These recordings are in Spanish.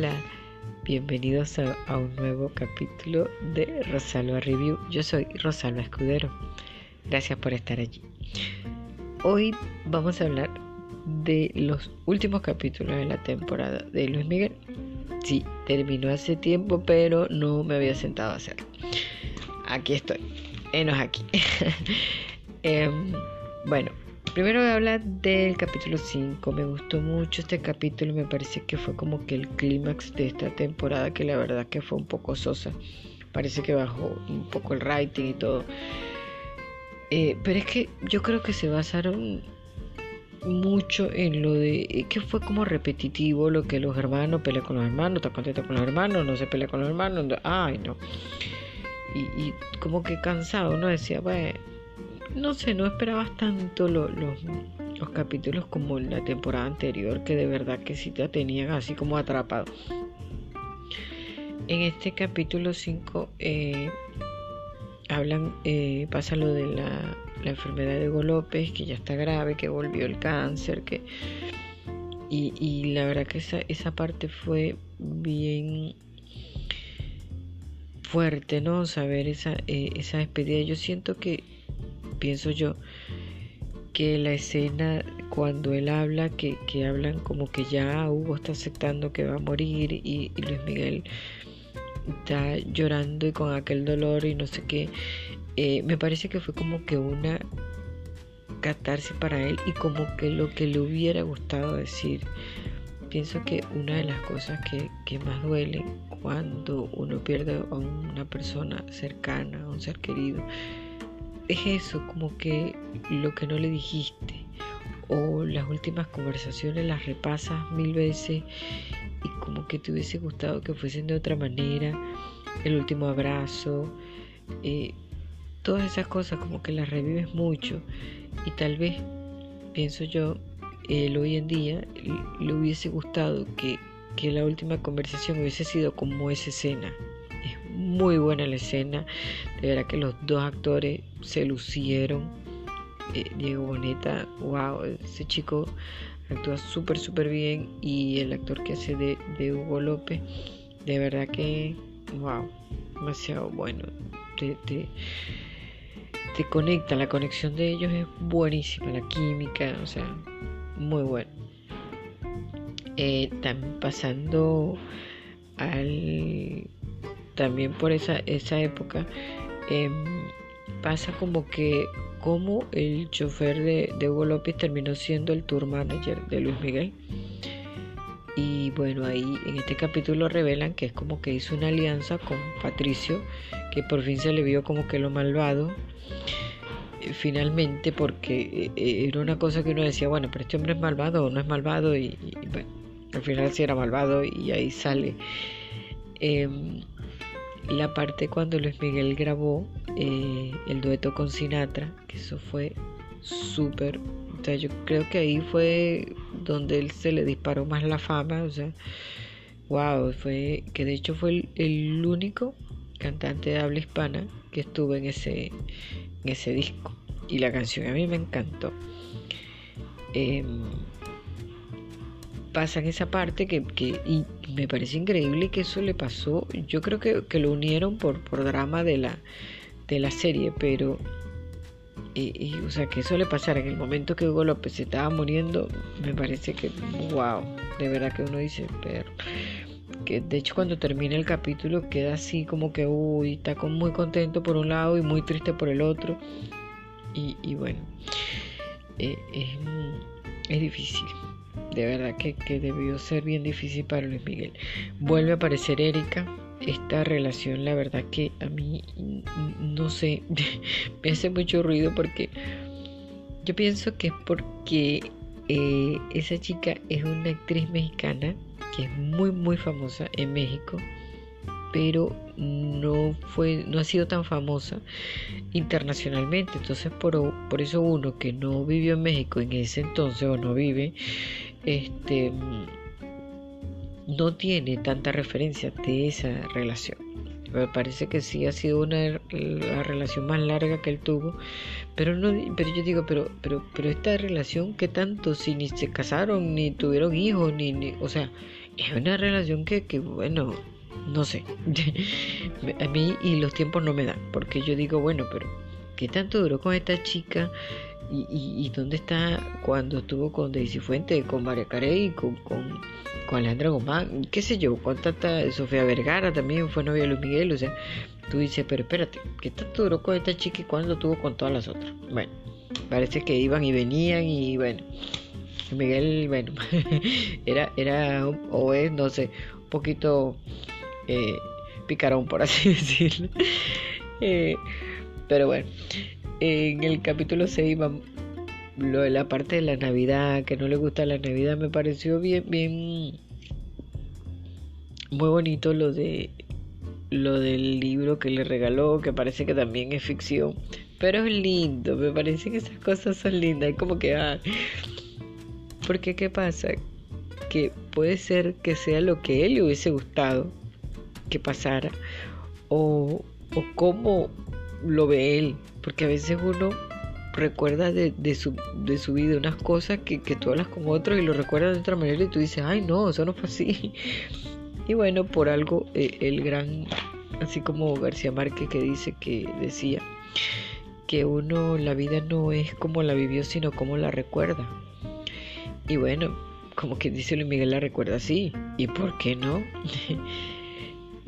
Hola, bienvenidos a, un nuevo capítulo de Rosalba Review. Yo soy Rosalba Escudero. Gracias por estar allí. Hoy vamos a hablar de los últimos capítulos de la temporada de Luis Miguel. Sí, terminó hace tiempo, pero no me había sentado a hacerlo. Aquí estoy. Enos aquí. Em, bueno, Primero voy a hablar del capítulo 5. Me gustó mucho este capítulo. Me parece que fue como que el clímax de esta temporada, que la verdad que fue un poco sosa. Parece que bajó un poco el rating y todo. Eh, pero es que yo creo que se basaron mucho en lo de que fue como repetitivo lo que los hermanos pelean con los hermanos, está contento con los hermanos, no se pelea con los hermanos, ay no. Y, como que cansado, ¿no? Decía, bueno, no sé, no esperabas tanto los, capítulos como la temporada anterior, que de verdad que sí te tenían así como atrapado. En este capítulo 5 eh, hablan, eh, pasa lo de la, enfermedad de Hugo López, que ya está grave, que volvió el cáncer, que y, la verdad que esa, esa parte fue bien fuerte, ¿no? Saber esa, eh, esa despedida. Yo siento que pienso yo que la escena cuando él habla, que, hablan como que ya Hugo está aceptando que va a morir y, Luis Miguel está llorando y con aquel dolor y no sé qué, eh, me parece que fue como que una catarse para él y como que lo que le hubiera gustado decir. Pienso que una de las cosas que, que más duele cuando uno pierde a una persona cercana, a un ser querido, es eso, como que lo que no le dijiste o las últimas conversaciones las repasas mil veces y como que te hubiese gustado que fuesen de otra manera, el último abrazo, eh, todas esas cosas como que las revives mucho y tal vez, pienso yo, él hoy en día le hubiese gustado que, que la última conversación hubiese sido como esa escena, muy buena la escena. De verdad que los dos actores se lucieron. Eh, Diego Boneta, wow, ese chico actúa súper, súper bien. Y el actor que hace de, Hugo López, de verdad que, wow, demasiado bueno. Te, te, conecta, la conexión de ellos es buenísima, la química, o sea, muy bueno. Eh, también pasando al también por esa, esa época, em, pasa como que como el chofer de, de, Hugo López terminó siendo el tour manager de Luis Miguel. Y bueno, ahí en este capítulo revelan que es como que hizo una alianza con Patricio, que por fin se le vio como que lo malvado. Eh, finalmente, porque eh, era una cosa que uno decía, bueno, pero este hombre es malvado o no es malvado, y, bueno, al final sí era malvado y ahí sale. Em, la parte cuando Luis Miguel grabó eh, el dueto con Sinatra, que eso fue súper, o sea, yo creo que ahí fue donde él se le disparó más la fama, o sea, wow, fue, que de hecho fue el, único cantante de habla hispana que estuvo en ese, en ese disco. Y la canción a mí me encantó. Eh, pasa en esa parte que, y me parece increíble que eso le pasó. Yo creo que, lo unieron por, por drama de la, de la serie, pero y, o sea que eso le pasara en el momento que Hugo López se estaba muriendo, me parece que wow, de verdad que uno dice, pero que de hecho cuando termina el capítulo queda así como que uy, está muy contento por un lado y muy triste por el otro. Y, bueno, eh, es difícil de verdad que, debió ser bien difícil para Luis Miguel. Vuelve a aparecer Erika. Esta relación, la verdad que a mí, no sé, me hace mucho ruido porque yo pienso que es porque eh, esa chica es una actriz mexicana que es muy, muy famosa en México pero no fue no ha sido tan famosa internacionalmente. Entonces por, por eso uno que no vivió en México en ese entonces o no vive este no tiene tanta referencia de esa relación. Me parece que sí ha sido una la relación más larga que él tuvo pero no pero yo digo pero pero pero esta relación qué tanto si ni se casaron ni tuvieron hijos ni, ni o sea es una relación que, que bueno, no sé. a mí y los tiempos no me dan, porque yo digo, bueno, pero ¿qué tanto duró con esta chica? ¿Y, y, dónde está cuando estuvo con Daisy Fuente, con María Carey, con, con, con Alejandra Guzmán? ¿Qué sé yo? Con tanta Sofía Vergara también fue novia de Luis Miguel, o sea, tú dices, pero espérate, ¿qué tanto duró con esta chica y cuándo tuvo con todas las otras? Bueno, parece que iban y venían y bueno. Miguel, bueno, era, era o es, no sé, un poquito eh, picarón, por así decirlo. Eh, pero bueno, en el capítulo 6 lo de la parte de la Navidad, que no le gusta la Navidad, me pareció bien, bien, muy bonito lo de lo del libro que le regaló, que parece que también es ficción, pero es lindo, me parece que esas cosas son lindas, es como que, ah, porque qué pasa, que puede ser que sea lo que él le hubiese gustado, que pasara o, o cómo lo ve él, porque a veces uno recuerda de, su, de su vida unas cosas que, que tú hablas con otros y lo recuerdas de otra manera y tú dices, ay no, eso no fue así. Y bueno, por algo eh, el gran, así como García Márquez que dice que decía, que uno la vida no es como la vivió, sino como la recuerda. Y bueno, como que dice Luis Miguel la recuerda así. ¿Y por qué no?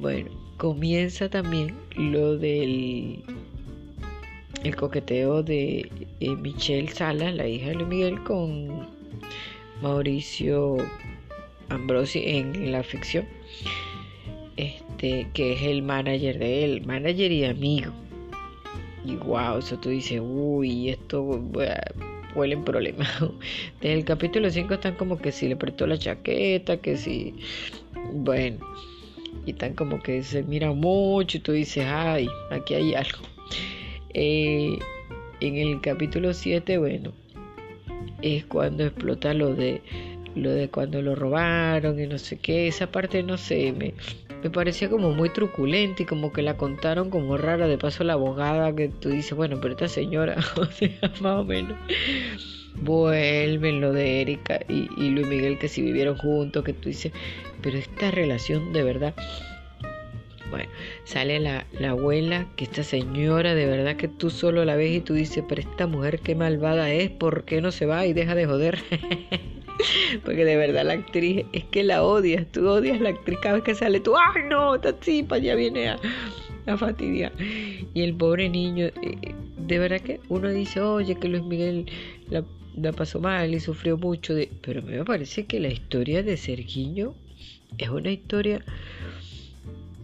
Bueno, comienza también lo del el coqueteo de eh, Michelle Salas, la hija de Luis Miguel, con Mauricio Ambrosi en la ficción, este, que es el manager de él, manager y amigo. Y wow, eso tú dices, uy, esto huele en problemas. Desde el capítulo 5 están como que si le prestó la chaqueta, que si, bueno y tan como que se mira mucho y tú dices, ay, aquí hay algo. Eh, en el capítulo 7, bueno, es cuando explota lo de lo de cuando lo robaron y no sé qué, esa parte no sé, me, me parecía como muy truculenta y como que la contaron como rara, de paso la abogada que tú dices, bueno, pero esta señora, o sea, más o menos, vuelven lo de Erika y, y Luis Miguel que si vivieron juntos, que tú dices, pero esta relación de verdad... Bueno, sale la, la, abuela, que esta señora de verdad que tú solo la ves y tú dices, pero esta mujer qué malvada es, ¿por qué no se va y deja de joder? Porque de verdad la actriz es que la odias, tú odias la actriz cada vez que sale, tú, ¡ay no! Esta tipa ya viene a, a fastidiar. Y el pobre niño, eh, de verdad que uno dice, oye, que Luis Miguel la, pasó mal y sufrió mucho, de... pero me parece que la historia de Sergiño es una historia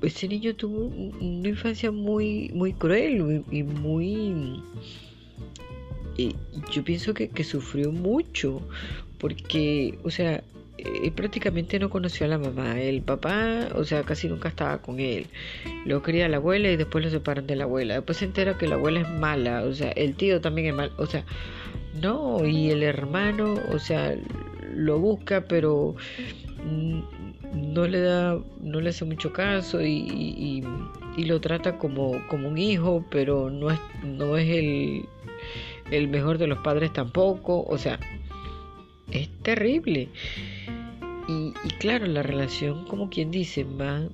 ese niño tuvo una infancia muy muy cruel y muy y yo pienso que sufrió mucho porque o sea él prácticamente no conoció a la mamá. El papá o sea casi nunca estaba con él. Lo cría la abuela y después lo separan de la abuela. Después se entera que la abuela es mala o sea el tío también es mal o sea no y el hermano o sea lo busca pero no le da, no le hace mucho caso y, y, lo trata como, como un hijo, pero no es, no es el, el mejor de los padres tampoco, o sea, es terrible. Y, claro, la relación, como quien dice, más,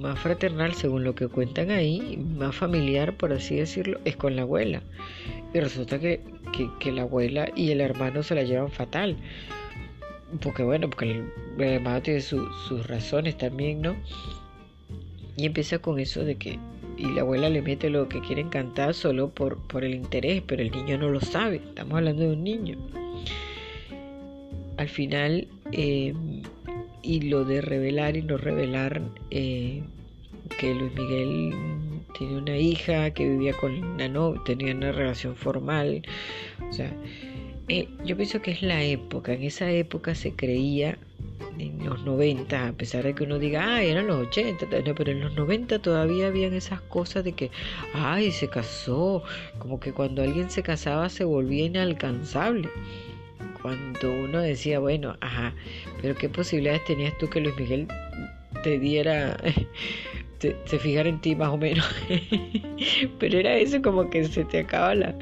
más fraternal, según lo que cuentan ahí, más familiar, por así decirlo, es con la abuela. Y resulta que, que, la abuela y el hermano se la llevan fatal porque bueno, porque el, hermano tiene sus razones también, ¿no? Y empieza con eso de que, y la abuela le mete lo que quiere cantar solo por, por el interés, pero el niño no lo sabe, estamos hablando de un niño. Al final, eh, y lo de revelar y no revelar, eh, que Luis Miguel tiene una hija que vivía con una no, tenía una relación formal, o sea, eh, yo pienso que es la época. En esa época se creía, en los 90, a pesar de que uno diga, ay, eran los 80, pero en los 90 todavía habían esas cosas de que, ay, se casó. Como que cuando alguien se casaba se volvía inalcanzable. Cuando uno decía, bueno, ajá, pero qué posibilidades tenías tú que Luis Miguel te diera se, fijara en ti más o menos. Pero era eso como que se te acaba la,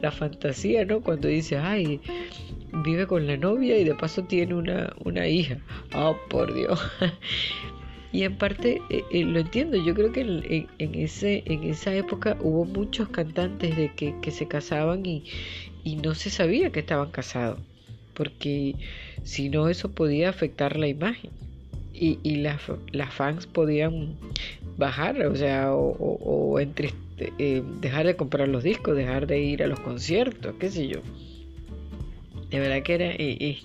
la fantasía, ¿no? Cuando dices, ay, vive con la novia y de paso tiene una, una hija. Oh, por Dios. y en parte eh, eh, lo entiendo, yo creo que en, ese, en esa época hubo muchos cantantes de que, se casaban y, y no se sabía que estaban casados, porque si no eso podía afectar la imagen y, y las, las fans podían bajar, o sea, o, o, eh, dejar de comprar los discos, dejar de ir a los conciertos, qué sé yo. De verdad que era, es,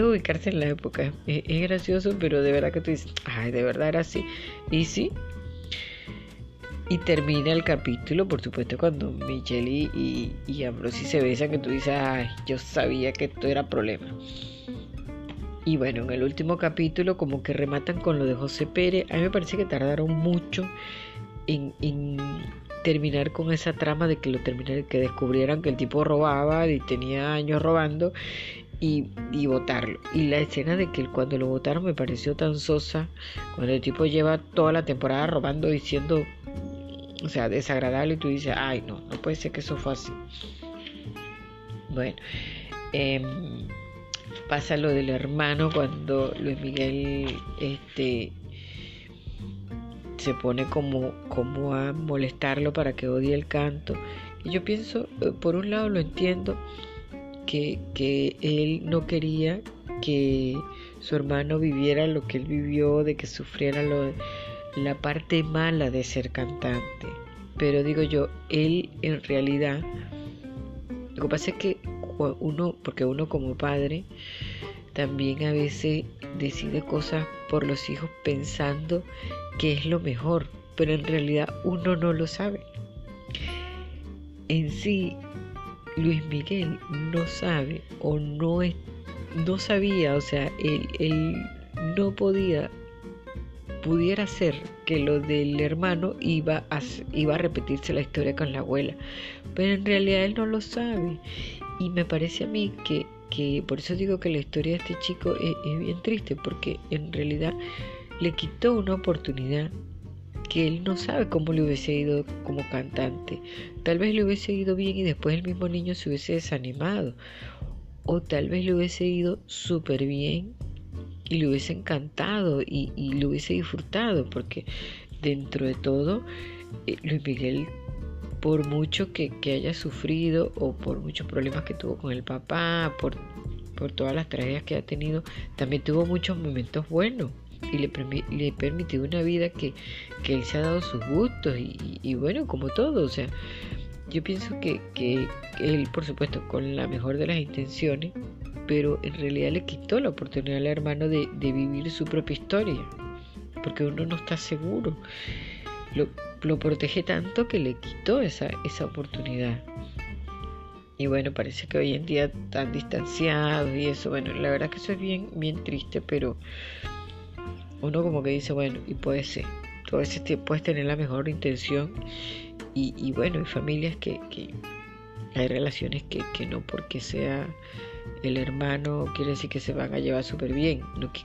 ubicarse en la época, es, gracioso, pero de verdad que tú dices, ay, de verdad era así. Y sí, y termina el capítulo, por supuesto, cuando Michelle y, y, Ambrosi se besan, que tú dices, ay, yo sabía que esto era problema. Y bueno, en el último capítulo como que rematan con lo de José Pérez. A mí me parece que tardaron mucho en, terminar con esa trama de que lo terminaran, que descubrieran que el tipo robaba y tenía años robando y, y votarlo. Y la escena de que cuando lo votaron me pareció tan sosa, cuando el tipo lleva toda la temporada robando diciendo, o sea, desagradable y tú dices, ay no, no puede ser que eso fue así. Bueno, eh, pasa lo del hermano cuando Luis Miguel este se pone como, como a molestarlo para que odie el canto. Y yo pienso, eh, por un lado lo entiendo, que, que él no quería que su hermano viviera lo que él vivió, de que sufriera lo, la parte mala de ser cantante. Pero digo yo, él en realidad, lo que pasa es que uno, porque uno como padre también a veces decide cosas por los hijos pensando que es lo mejor, pero en realidad uno no lo sabe. En sí, Luis Miguel no sabe o no, no sabía, o sea, él, él no podía pudiera ser que lo del hermano iba a, iba a repetirse la historia con la abuela, pero en realidad él no lo sabe y me parece a mí que, que por eso digo que la historia de este chico es, bien triste, porque en realidad le quitó una oportunidad que él no sabe cómo le hubiese ido como cantante. Tal vez le hubiese ido bien y después el mismo niño se hubiese desanimado. O tal vez le hubiese ido súper bien y le hubiese encantado y, y le hubiese disfrutado, porque dentro de todo, eh, Luis Miguel por mucho que, haya sufrido o por muchos problemas que tuvo con el papá, por, por todas las tragedias que ha tenido, también tuvo muchos momentos buenos y le, le permitió una vida que, que, él se ha dado sus gustos y, bueno, como todo, o sea, yo pienso que, que, él, por supuesto, con la mejor de las intenciones, pero en realidad le quitó la oportunidad al hermano de, vivir su propia historia, porque uno no está seguro. Lo, protege tanto que le quitó esa, esa oportunidad. Y bueno, parece que hoy en día están distanciados y eso. Bueno, la verdad que eso es bien, bien triste, pero uno como que dice, bueno, y puede ser. Tú a veces puedes tener la mejor intención y, bueno, hay familias que, hay relaciones que no porque sea el hermano quiere decir que se van a llevar súper bien,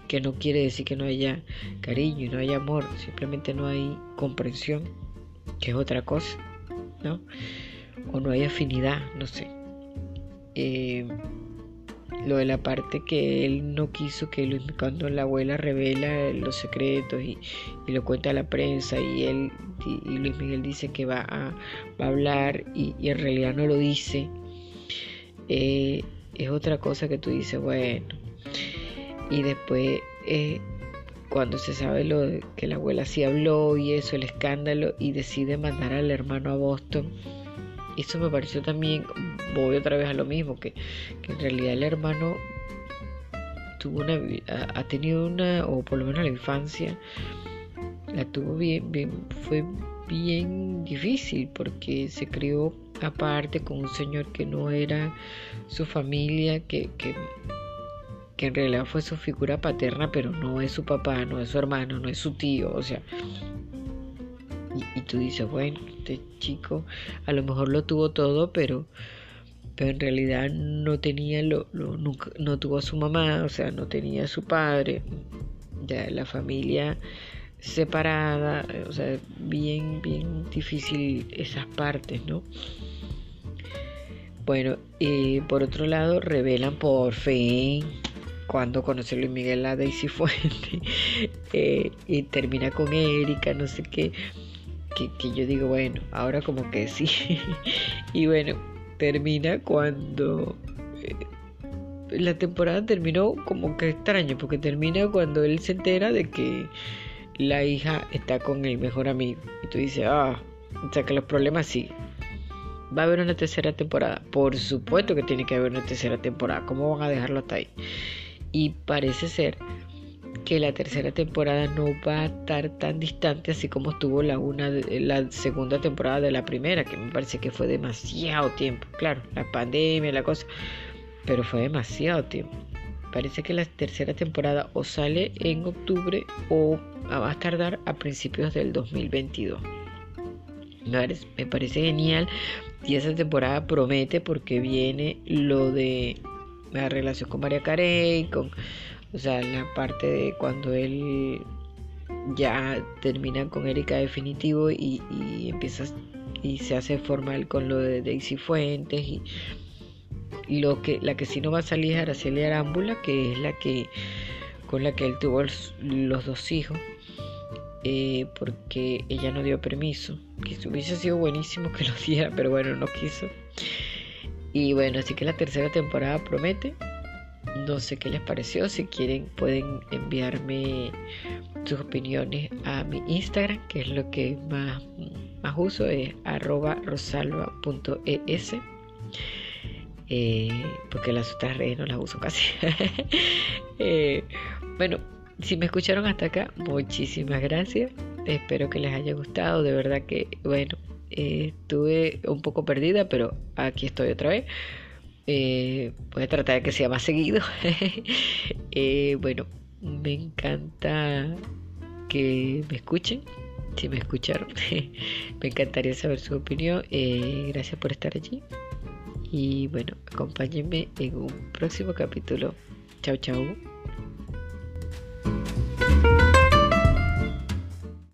que, no quiere decir que no haya cariño y no haya amor, simplemente no hay comprensión, que es otra cosa, ¿no? O no hay afinidad, no sé. Eh, lo de la parte que él no quiso que Luis, cuando la abuela revela los secretos y, lo cuenta a la prensa y él y, Luis Miguel dice que va a, hablar y, en realidad no lo dice eh, es otra cosa que tú dices, bueno. Y después, eh, cuando se sabe lo de que la abuela sí habló y eso, el escándalo, y decide mandar al hermano a Boston, eso me pareció también, voy otra vez a lo mismo, que, en realidad el hermano tuvo una, ha tenido una, o por lo menos la infancia, la tuvo bien, bien, fue bien difícil porque se crió aparte con un señor que no era su familia, que, que, en realidad fue su figura paterna, pero no es su papá, no es su hermano, no es su tío, o sea. Y, tú dices, bueno, este chico a lo mejor lo tuvo todo, pero, pero en realidad no tenía, lo, nunca, no tuvo a su mamá, o sea, no tenía a su padre, ya la familia separada, o sea, bien, bien difícil esas partes, ¿no? Bueno, y por otro lado, revelan por fin cuando conoce Luis Miguel a Daisy Fuente eh, y termina con Erika, no sé qué, que, yo digo, bueno, ahora como que sí. y bueno, termina cuando eh, la temporada terminó como que extraño, porque termina cuando él se entera de que la hija está con el mejor amigo. Y tú dices, ah, o sea que los problemas sí. ¿Va a haber una tercera temporada? Por supuesto que tiene que haber una tercera temporada. ¿Cómo van a dejarlo hasta ahí? Y parece ser que la tercera temporada no va a estar tan distante así como estuvo la una la segunda temporada de la primera, que me parece que fue demasiado tiempo. Claro, la pandemia, la cosa, pero fue demasiado tiempo. Parece que la tercera temporada o sale en octubre o va a tardar a principios del 2022. Me parece genial y esa temporada promete porque viene lo de la relación con María Carey, con, o sea, la parte de cuando él ya termina con Erika definitivo y, y empieza y se hace formal con lo de Daisy Fuentes y lo que la que sí no va a salir es Araceli Arámbula que es la que con la que él tuvo los dos hijos eh, porque ella no dio permiso. Que hubiese sido buenísimo que lo diera, pero bueno, no quiso. Y bueno, así que la tercera temporada promete. No sé qué les pareció. Si quieren, pueden enviarme sus opiniones a mi Instagram, que es lo que más, más uso, es arroba rosalba.es. Eh, porque las otras redes no las uso casi. eh, bueno, si me escucharon hasta acá, muchísimas gracias. Espero que les haya gustado. De verdad que, bueno, eh, estuve un poco perdida, pero aquí estoy otra vez. Eh, voy a tratar de que sea más seguido. Eh, bueno, me encanta que me escuchen. Si me escucharon, me encantaría saber su opinión. gracias por estar allí. Y bueno, acompáñenme en un próximo capítulo. Chao, chao.